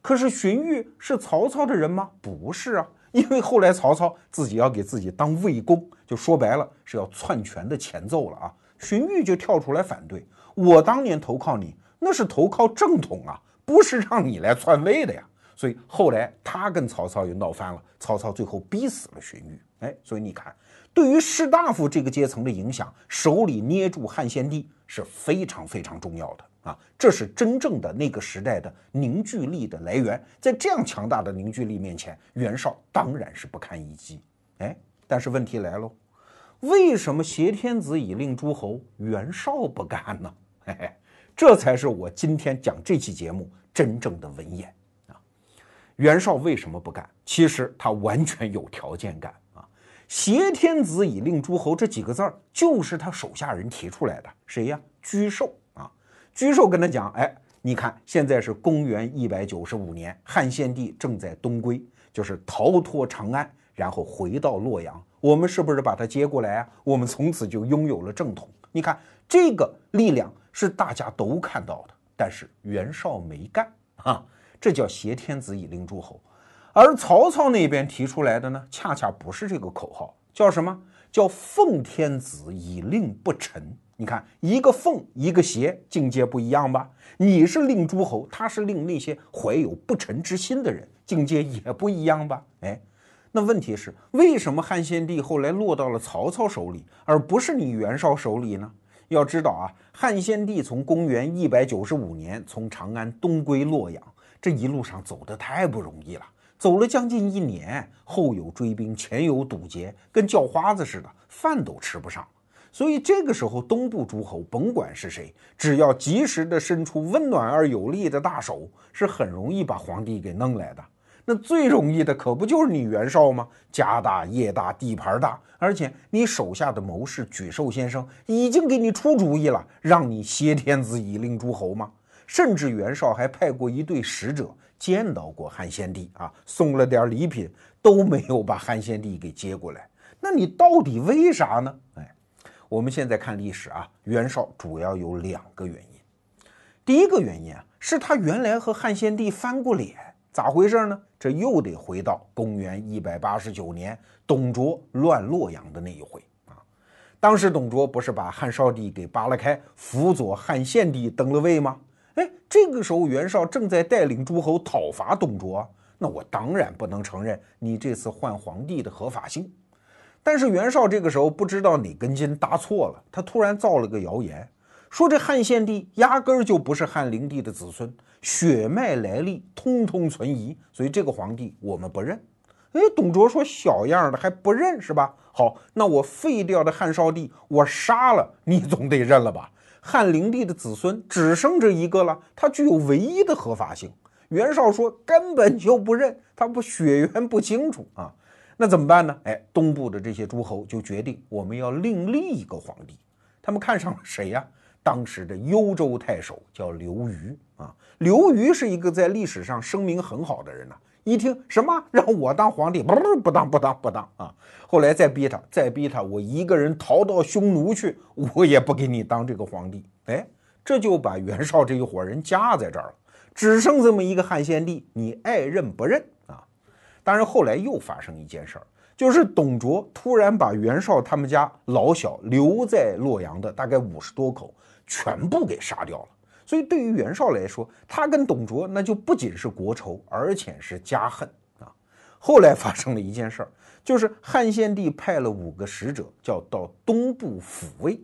可是荀彧是曹操的人吗？不是啊，因为后来曹操自己要给自己当魏公，就说白了是要篡权的前奏了啊。荀彧就跳出来反对，我当年投靠你，那是投靠正统啊，不是让你来篡位的呀。所以后来他跟曹操又闹翻了，曹操最后逼死了荀彧。哎，所以你看。对于士大夫这个阶层的影响，手里捏住汉献帝是非常非常重要的啊！这是真正的那个时代的凝聚力的来源。在这样强大的凝聚力面前，袁绍当然是不堪一击。哎，但是问题来喽，为什么挟天子以令诸侯，袁绍不干呢？嘿嘿，这才是我今天讲这期节目真正的文眼啊！袁绍为什么不干？其实他完全有条件干。挟天子以令诸侯这几个字儿，就是他手下人提出来的。谁呀？沮授啊！沮授跟他讲：“哎，你看，现在是公元一百九十五年，汉献帝正在东归，就是逃脱长安，然后回到洛阳。我们是不是把他接过来啊？我们从此就拥有了正统。你看，这个力量是大家都看到的，但是袁绍没干啊！这叫挟天子以令诸侯。”而曹操那边提出来的呢，恰恰不是这个口号，叫什么？叫奉天子以令不臣。你看，一个奉，一个挟，境界不一样吧？你是令诸侯，他是令那些怀有不臣之心的人，境界也不一样吧？哎，那问题是，为什么汉献帝后来落到了曹操手里，而不是你袁绍手里呢？要知道啊，汉献帝从公元一百九十五年从长安东归洛阳，这一路上走的太不容易了。走了将近一年，后有追兵，前有堵截，跟叫花子似的，饭都吃不上。所以这个时候，东部诸侯甭管是谁，只要及时的伸出温暖而有力的大手，是很容易把皇帝给弄来的。那最容易的可不就是你袁绍吗？家大业大，地盘大，而且你手下的谋士沮授先生已经给你出主意了，让你挟天子以令诸侯吗？甚至袁绍还派过一队使者。见到过汉献帝啊，送了点礼品，都没有把汉献帝给接过来。那你到底为啥呢？哎，我们现在看历史啊，袁绍主要有两个原因。第一个原因啊，是他原来和汉献帝翻过脸。咋回事呢？这又得回到公元一百八十九年，董卓乱洛阳的那一回啊。当时董卓不是把汉少帝给扒拉开，辅佐汉献帝登了位吗？哎，这个时候袁绍正在带领诸侯讨伐董卓，那我当然不能承认你这次换皇帝的合法性。但是袁绍这个时候不知道哪根筋搭错了，他突然造了个谣言，说这汉献帝压根儿就不是汉灵帝的子孙，血脉来历通通存疑，所以这个皇帝我们不认。哎，董卓说小样的还不认是吧？好，那我废掉的汉少帝我杀了，你总得认了吧？汉灵帝的子孙只剩这一个了，他具有唯一的合法性。袁绍说根本就不认，他不血缘不清楚啊，那怎么办呢？哎，东部的这些诸侯就决定我们要另立一个皇帝，他们看上了谁呀？当时的幽州太守叫刘虞啊，刘虞是一个在历史上声名很好的人呐。一听什么让我当皇帝，不不不当不当不当啊！后来再逼他，再逼他，我一个人逃到匈奴去，我也不给你当这个皇帝。哎，这就把袁绍这一伙人夹在这儿了，只剩这么一个汉献帝，你爱认不认啊？当然后来又发生一件事儿，就是董卓突然把袁绍他们家老小留在洛阳的大概五十多口全部给杀掉了。所以，对于袁绍来说，他跟董卓那就不仅是国仇，而且是家恨啊。后来发生了一件事儿，就是汉献帝派了五个使者，叫到东部抚慰，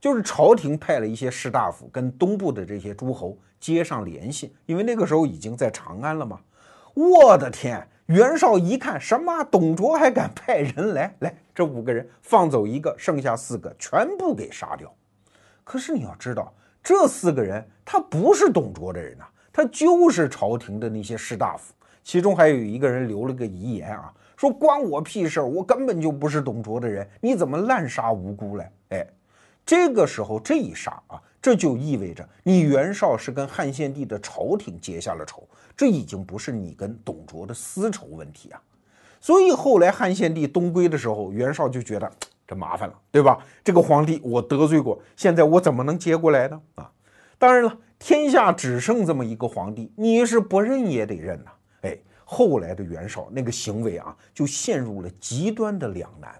就是朝廷派了一些士大夫跟东部的这些诸侯接上联系，因为那个时候已经在长安了嘛。我的天，袁绍一看，什么董卓还敢派人来？来，这五个人放走一个，剩下四个全部给杀掉。可是你要知道。这四个人，他不是董卓的人呐，他就是朝廷的那些士大夫，其中还有一个人留了个遗言啊，说关我屁事儿，我根本就不是董卓的人，你怎么滥杀无辜嘞？哎，这个时候这一杀啊，这就意味着你袁绍是跟汉献帝的朝廷结下了仇，这已经不是你跟董卓的私仇问题啊。所以后来汉献帝东归的时候，袁绍就觉得。这麻烦了，对吧？这个皇帝我得罪过，现在我怎么能接过来呢？啊，当然了，天下只剩这么一个皇帝，你是不认也得认呐。哎，后来的袁绍那个行为啊，就陷入了极端的两难。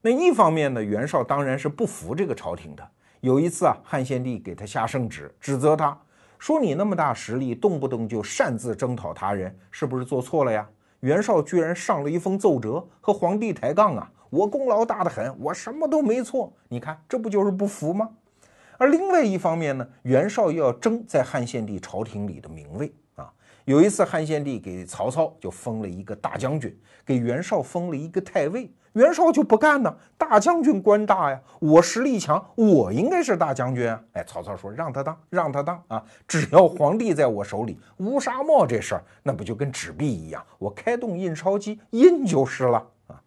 那一方面呢，袁绍当然是不服这个朝廷的。有一次啊，汉献帝给他下圣旨，指责他说：“你那么大实力，动不动就擅自征讨他人，是不是做错了呀？”袁绍居然上了一封奏折，和皇帝抬杠啊！我功劳大得很，我什么都没错。你看，这不就是不服吗？而另外一方面呢，袁绍又要争在汉献帝朝廷里的名位。有一次，汉献帝给曹操就封了一个大将军，给袁绍封了一个太尉，袁绍就不干呢。大将军官大呀，我实力强，我应该是大将军啊。哎，曹操说让他当，让他当啊，只要皇帝在我手里，乌纱帽这事儿那不就跟纸币一样，我开动印钞机印就是了啊。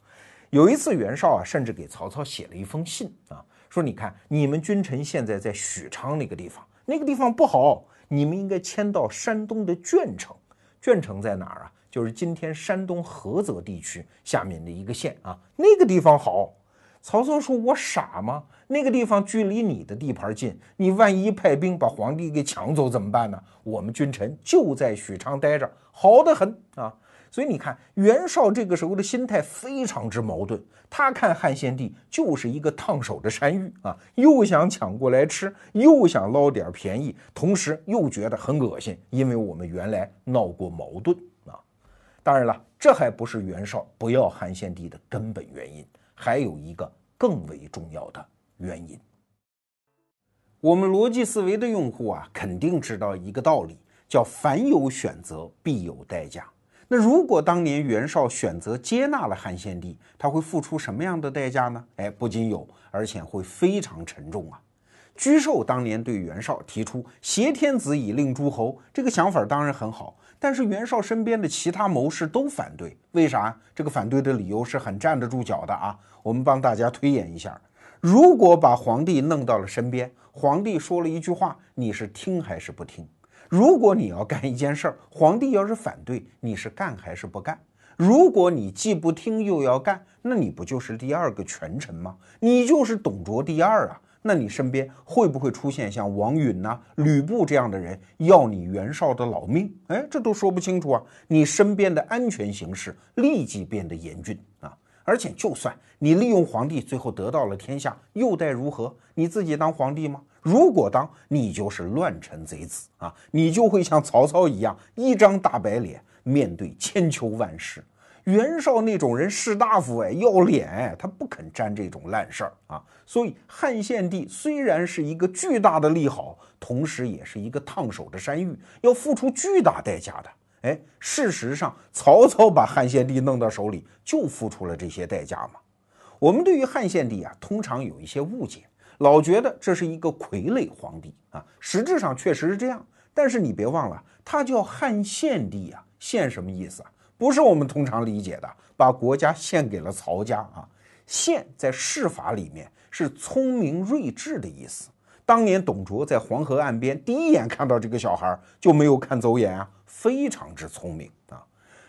有一次，袁绍啊，甚至给曹操写了一封信啊，说：“你看，你们君臣现在在许昌那个地方，那个地方不好，你们应该迁到山东的鄄城。鄄城在哪儿啊？就是今天山东菏泽地区下面的一个县啊，那个地方好。”曹操说：“我傻吗？那个地方距离你的地盘近，你万一派兵把皇帝给抢走怎么办呢？我们君臣就在许昌待着，好得很啊。”所以你看，袁绍这个时候的心态非常之矛盾。他看汉献帝就是一个烫手的山芋啊，又想抢过来吃，又想捞点便宜，同时又觉得很恶心，因为我们原来闹过矛盾啊。当然了，这还不是袁绍不要汉献帝的根本原因，还有一个更为重要的原因。我们逻辑思维的用户啊，肯定知道一个道理，叫凡有选择，必有代价。那如果当年袁绍选择接纳了汉献帝，他会付出什么样的代价呢？哎，不仅有，而且会非常沉重啊！沮授当年对袁绍提出“挟天子以令诸侯”这个想法当然很好，但是袁绍身边的其他谋士都反对。为啥？这个反对的理由是很站得住脚的啊！我们帮大家推演一下：如果把皇帝弄到了身边，皇帝说了一句话，你是听还是不听？如果你要干一件事儿，皇帝要是反对，你是干还是不干？如果你既不听又要干，那你不就是第二个权臣吗？你就是董卓第二啊！那你身边会不会出现像王允呐、吕布这样的人要你袁绍的老命？哎，这都说不清楚啊！你身边的安全形势立即变得严峻啊！而且，就算你利用皇帝最后得到了天下，又待如何？你自己当皇帝吗？如果当，你就是乱臣贼子啊！你就会像曹操一样，一张大白脸面对千秋万世。袁绍那种人士大夫哎，要脸哎，他不肯沾这种烂事儿啊。所以汉献帝虽然是一个巨大的利好，同时也是一个烫手的山芋，要付出巨大代价的。哎，事实上，曹操把汉献帝弄到手里，就付出了这些代价嘛。我们对于汉献帝啊，通常有一些误解，老觉得这是一个傀儡皇帝啊。实质上确实是这样，但是你别忘了，他叫汉献帝啊，献什么意思啊？不是我们通常理解的，把国家献给了曹家啊。献在世法里面是聪明睿智的意思。当年董卓在黄河岸边第一眼看到这个小孩，就没有看走眼啊。非常之聪明啊！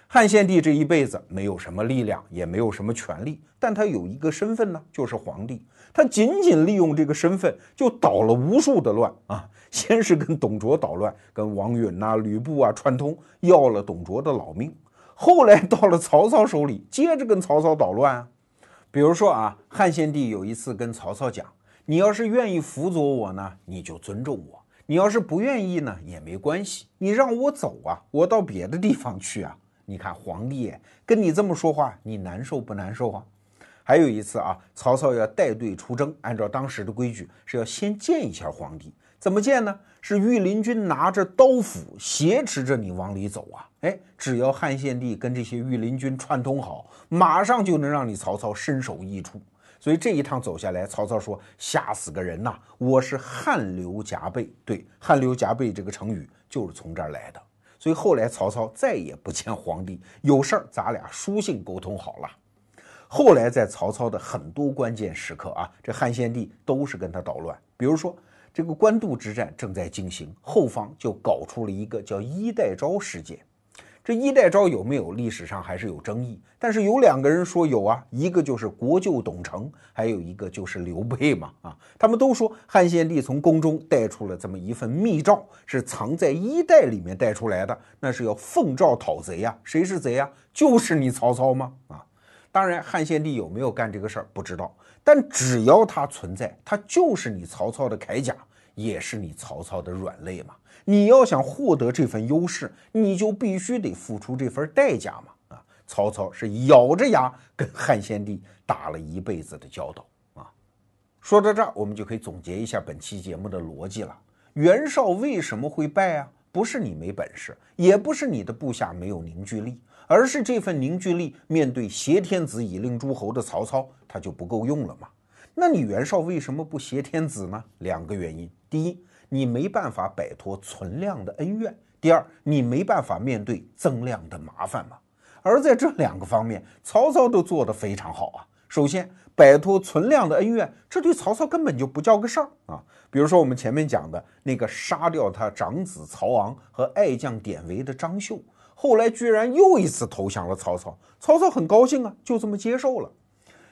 汉献帝这一辈子没有什么力量，也没有什么权利，但他有一个身份呢，就是皇帝。他仅仅利用这个身份，就捣了无数的乱啊！先是跟董卓捣乱，跟王允呐、吕布啊串通，要了董卓的老命。后来到了曹操手里，接着跟曹操捣乱啊。比如说啊，汉献帝有一次跟曹操讲：“你要是愿意辅佐我呢，你就尊重我。”你要是不愿意呢，也没关系，你让我走啊，我到别的地方去啊。你看皇帝跟你这么说话，你难受不难受啊？还有一次啊，曹操要带队出征，按照当时的规矩是要先见一下皇帝，怎么见呢？是御林军拿着刀斧挟持着你往里走啊。哎，只要汉献帝跟这些御林军串通好，马上就能让你曹操身首异处。所以这一趟走下来，曹操说：“吓死个人呐！我是汗流浃背。”对，“汗流浃背”这个成语就是从这儿来的。所以后来曹操再也不见皇帝，有事儿咱俩书信沟通好了。后来在曹操的很多关键时刻啊，这汉献帝都是跟他捣乱。比如说这个官渡之战正在进行，后方就搞出了一个叫衣带诏事件。这衣带诏有没有？历史上还是有争议。但是有两个人说有啊，一个就是国舅董承，还有一个就是刘备嘛。啊，他们都说汉献帝从宫中带出了这么一份密诏，是藏在衣带里面带出来的，那是要奉诏讨贼呀。谁是贼呀？就是你曹操吗？啊，当然汉献帝有没有干这个事儿不知道，但只要他存在，他就是你曹操的铠甲，也是你曹操的软肋嘛。你要想获得这份优势，你就必须得付出这份代价嘛！啊，曹操是咬着牙跟汉献帝打了一辈子的交道啊。说到这儿，我们就可以总结一下本期节目的逻辑了。袁绍为什么会败啊？不是你没本事，也不是你的部下没有凝聚力，而是这份凝聚力面对挟天子以令诸侯的曹操，他就不够用了嘛。那你袁绍为什么不挟天子呢？两个原因，第一。你没办法摆脱存量的恩怨。第二，你没办法面对增量的麻烦嘛。而在这两个方面，曹操都做得非常好啊。首先，摆脱存量的恩怨，这对曹操根本就不叫个事儿啊。比如说我们前面讲的那个杀掉他长子曹昂和爱将典韦的张绣，后来居然又一次投降了曹操，曹操很高兴啊，就这么接受了。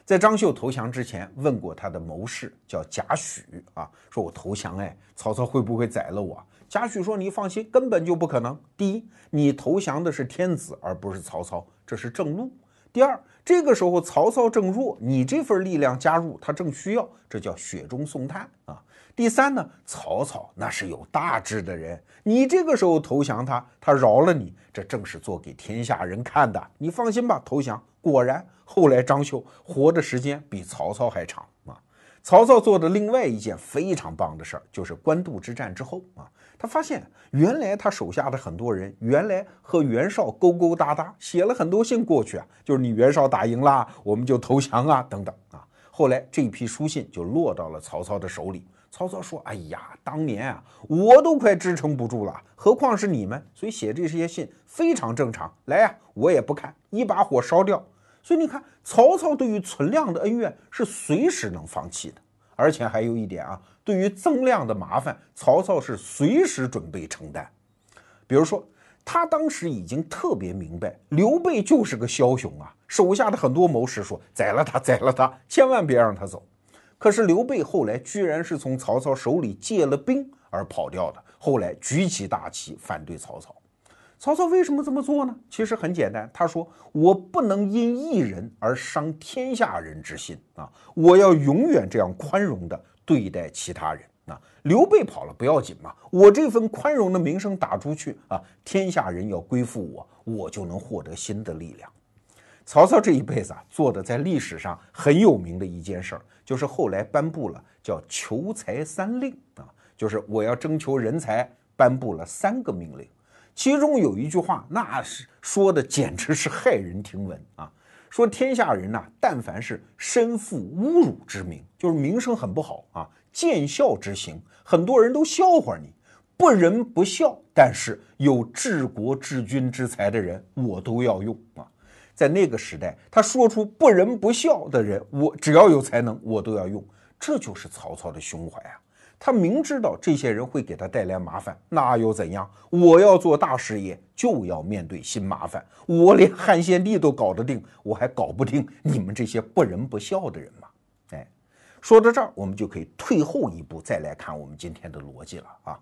在张绣投降之前，问过他的谋士叫贾诩啊，说我投降，哎，曹操会不会宰了我？贾诩说：“你放心，根本就不可能。第一，你投降的是天子，而不是曹操，这是正路；第二，这个时候曹操正弱，你这份力量加入，他正需要，这叫雪中送炭啊。第三呢，曹操那是有大志的人，你这个时候投降他，他饶了你，这正是做给天下人看的。你放心吧，投降。”果然，后来张绣活的时间比曹操还长啊！曹操做的另外一件非常棒的事儿，就是官渡之战之后啊，他发现原来他手下的很多人原来和袁绍勾勾搭搭，写了很多信过去啊，就是你袁绍打赢了，我们就投降啊，等等啊。后来这批书信就落到了曹操的手里。曹操说：“哎呀，当年啊，我都快支撑不住了，何况是你们？所以写这些信非常正常。来呀，我也不看，一把火烧掉。”所以你看，曹操对于存量的恩怨是随时能放弃的，而且还有一点啊，对于增量的麻烦，曹操是随时准备承担。比如说，他当时已经特别明白，刘备就是个枭雄啊，手下的很多谋士说宰了他，宰了他，千万别让他走。可是刘备后来居然是从曹操手里借了兵而跑掉的，后来举起大旗反对曹操。曹操为什么这么做呢？其实很简单，他说：“我不能因一人而伤天下人之心啊！我要永远这样宽容的对待其他人啊！刘备跑了不要紧嘛，我这份宽容的名声打出去啊，天下人要归附我，我就能获得新的力量。”曹操这一辈子啊，做的在历史上很有名的一件事儿，就是后来颁布了叫“求财三令”啊，就是我要征求人才，颁布了三个命令。其中有一句话，那是说的简直是骇人听闻啊！说天下人呐，但凡是身负侮辱之名，就是名声很不好啊，见笑之行，很多人都笑话你，不仁不孝，但是有治国治军之才的人，我都要用啊！在那个时代，他说出不仁不孝的人，我只要有才能，我都要用，这就是曹操的胸怀啊！他明知道这些人会给他带来麻烦，那又怎样？我要做大事业，就要面对新麻烦。我连汉献帝都搞得定，我还搞不定你们这些不仁不孝的人吗？哎，说到这儿，我们就可以退后一步，再来看我们今天的逻辑了啊。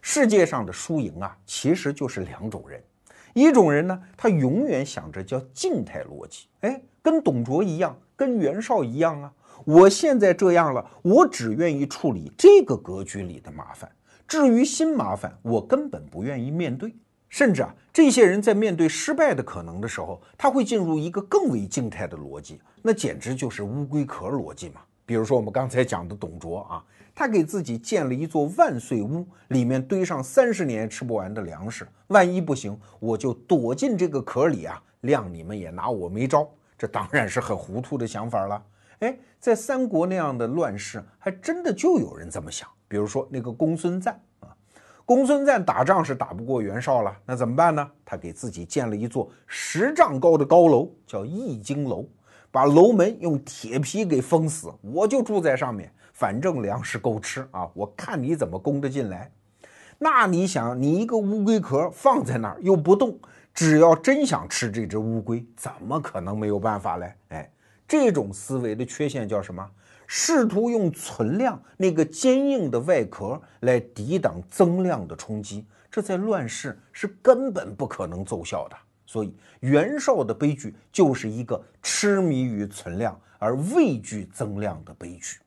世界上的输赢啊，其实就是两种人，一种人呢，他永远想着叫静态逻辑，哎，跟董卓一样，跟袁绍一样啊。我现在这样了，我只愿意处理这个格局里的麻烦，至于新麻烦，我根本不愿意面对。甚至啊，这些人在面对失败的可能的时候，他会进入一个更为静态的逻辑，那简直就是乌龟壳逻辑嘛。比如说我们刚才讲的董卓啊，他给自己建了一座万岁屋，里面堆上三十年吃不完的粮食，万一不行，我就躲进这个壳里啊，谅你们也拿我没招。这当然是很糊涂的想法了。哎，在三国那样的乱世，还真的就有人这么想。比如说那个公孙瓒啊，公孙瓒打仗是打不过袁绍了，那怎么办呢？他给自己建了一座十丈高的高楼，叫易经楼，把楼门用铁皮给封死，我就住在上面，反正粮食够吃啊，我看你怎么攻得进来。那你想，你一个乌龟壳放在那儿又不动，只要真想吃这只乌龟，怎么可能没有办法嘞？哎。这种思维的缺陷叫什么？试图用存量那个坚硬的外壳来抵挡增量的冲击，这在乱世是根本不可能奏效的。所以袁绍的悲剧就是一个痴迷于存量而畏惧增量的悲剧！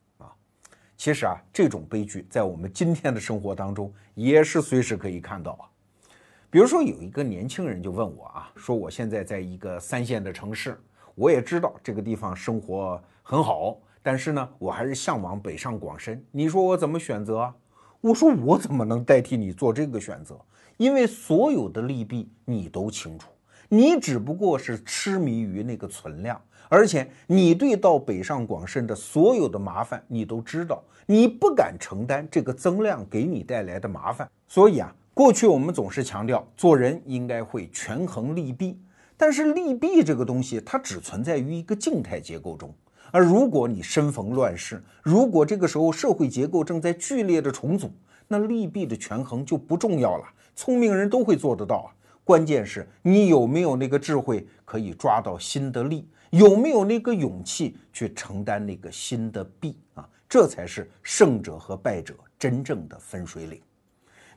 其实啊，这种悲剧在我们今天的生活当中也是随时可以看到啊。比如说，有一个年轻人就问我啊，说我现在在一个三线的城市。我也知道这个地方生活很好，但是呢，我还是向往北上广深。你说我怎么选择啊？我说我怎么能代替你做这个选择？因为所有的利弊你都清楚，你只不过是痴迷于那个存量，而且你对到北上广深的所有的麻烦你都知道，你不敢承担这个增量给你带来的麻烦。所以啊，过去我们总是强调做人应该会权衡利弊。但是利弊这个东西，它只存在于一个静态结构中。而如果你身逢乱世，如果这个时候社会结构正在剧烈的重组，那利弊的权衡就不重要了。聪明人都会做得到啊。关键是你有没有那个智慧可以抓到新的利，有没有那个勇气去承担那个新的弊啊？这才是胜者和败者真正的分水岭。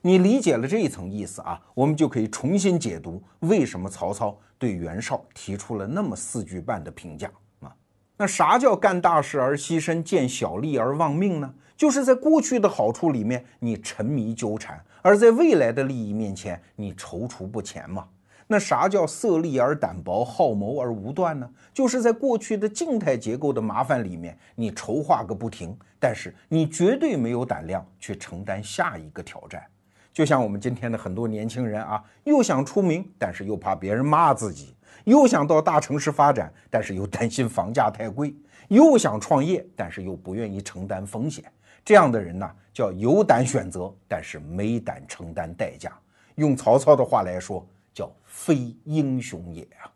你理解了这一层意思啊，我们就可以重新解读为什么曹操对袁绍提出了那么四句半的评价啊。那啥叫干大事而牺牲，见小利而忘命呢？就是在过去的好处里面你沉迷纠缠，而在未来的利益面前你踌躇不前嘛。那啥叫色厉而胆薄，好谋而无断呢？就是在过去的静态结构的麻烦里面你筹划个不停，但是你绝对没有胆量去承担下一个挑战。就像我们今天的很多年轻人啊，又想出名，但是又怕别人骂自己；又想到大城市发展，但是又担心房价太贵；又想创业，但是又不愿意承担风险。这样的人呢，叫有胆选择，但是没胆承担代价。用曹操的话来说，叫非英雄也啊。